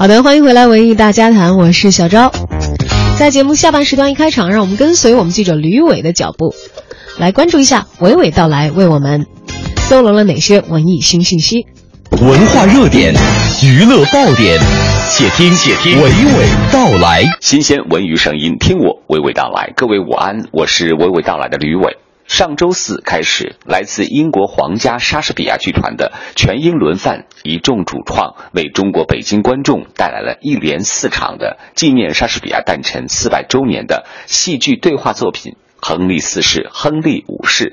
好的，欢迎回来《文艺大家谈》，我是小昭。在节目下半时段一开场，让我们跟随我们记者吕伟的脚步，来关注一下娓娓道来为我们搜罗了哪些文艺新信息。文化热点，娱乐爆点，且听且听娓娓道来。新鲜文娱声音，听我娓娓道来。各位午安，我是娓娓道来的吕伟。上周四开始，来自英国皇家莎士比亚剧团的全英轮范一众主创，为中国北京观众带来了一连四场的纪念莎士比亚诞辰四百周年的戏剧对话作品《亨利四世》《亨利五世》。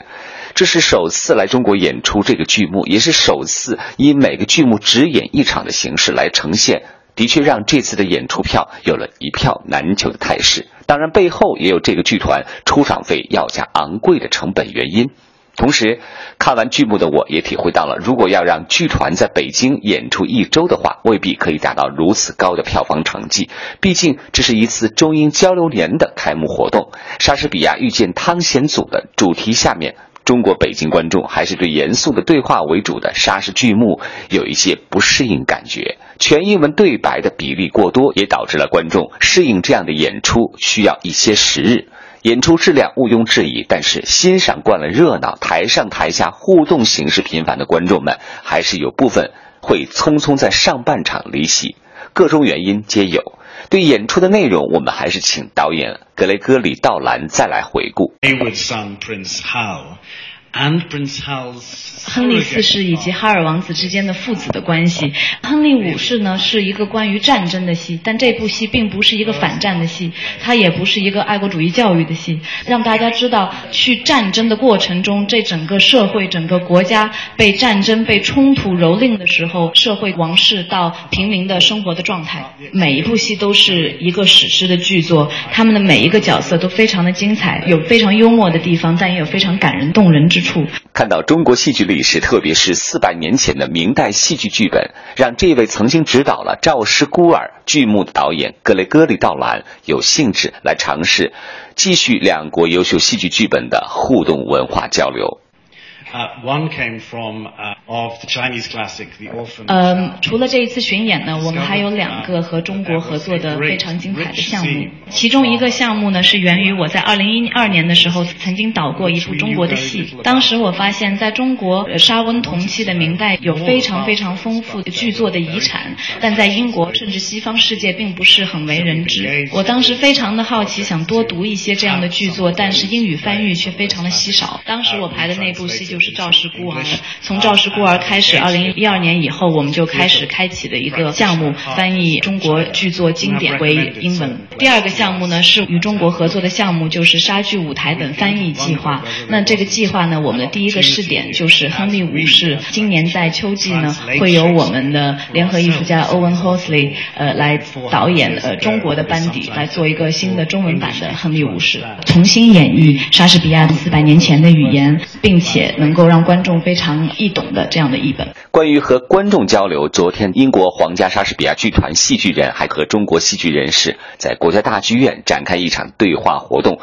这是首次来中国演出这个剧目，也是首次以每个剧目只演一场的形式来呈现。的确让这次的演出票有了一票难求的态势。当然，背后也有这个剧团出场费要价昂贵的成本原因。同时，看完剧目的我也体会到了，如果要让剧团在北京演出一周的话，未必可以达到如此高的票房成绩。毕竟，这是一次中英交流年的开幕活动，莎士比亚遇见汤显祖的主题下面。中国北京观众还是对严肃的对话为主的莎士剧目有一些不适应感觉，全英文对白的比例过多，也导致了观众适应这样的演出需要一些时日。演出质量毋庸置疑，但是欣赏惯了热闹、台上台下互动形式频繁的观众们，还是有部分会匆匆在上半场离席，各种原因皆有。对演出的内容，我们还是请导演格雷戈里·道兰再来回顾。with son Prince Hal 亨利四世以及哈尔王子之间的父子的关系。亨利五世呢是一个关于战争的戏，但这部戏并不是一个反战的戏，它也不是一个爱国主义教育的戏，让大家知道去战争的过程中，这整个社会、整个国家被战争、被冲突蹂躏的时候，社会王室到平民的生活的状态。每一部戏都是一个史诗的巨作，他们的每一个角色都非常的精彩，有非常幽默的地方，但也有非常感人动人之处。看到中国戏剧历史，特别是四百年前的明代戏剧剧本，让这位曾经指导了《赵氏孤儿》剧目的导演格雷戈里·道兰有兴致来尝试继续两国优秀戏剧剧本的互动文化交流。呃，除了这一次巡演呢，我们还有两个和中国合作的非常精彩的项目。其中一个项目呢，是源于我在二零一二年的时候曾经导过一部中国的戏。当时我发现，在中国沙温同期的明代有非常非常丰富的剧作的遗产，但在英国甚至西方世界并不是很为人知。我当时非常的好奇，想多读一些这样的剧作，但是英语翻译却非常的稀少。当时我排的那部戏就是。是赵氏孤儿。从赵氏孤儿开始，二零一二年以后，我们就开始开启的一个项目，翻译中国剧作经典为英文。第二个项目呢，是与中国合作的项目，就是莎剧舞台等翻译计划。那这个计划呢，我们的第一个试点就是《亨利五世》。今年在秋季呢，会由我们的联合艺术家 Owen Hosley 呃来导演呃中国的班底来做一个新的中文版的《亨利五世》，重新演绎莎士比亚四百年前的语言，并且能。能够让观众非常易懂的这样的译本。关于和观众交流，昨天英国皇家莎士比亚剧团戏剧人还和中国戏剧人士在国家大剧院展开一场对话活动。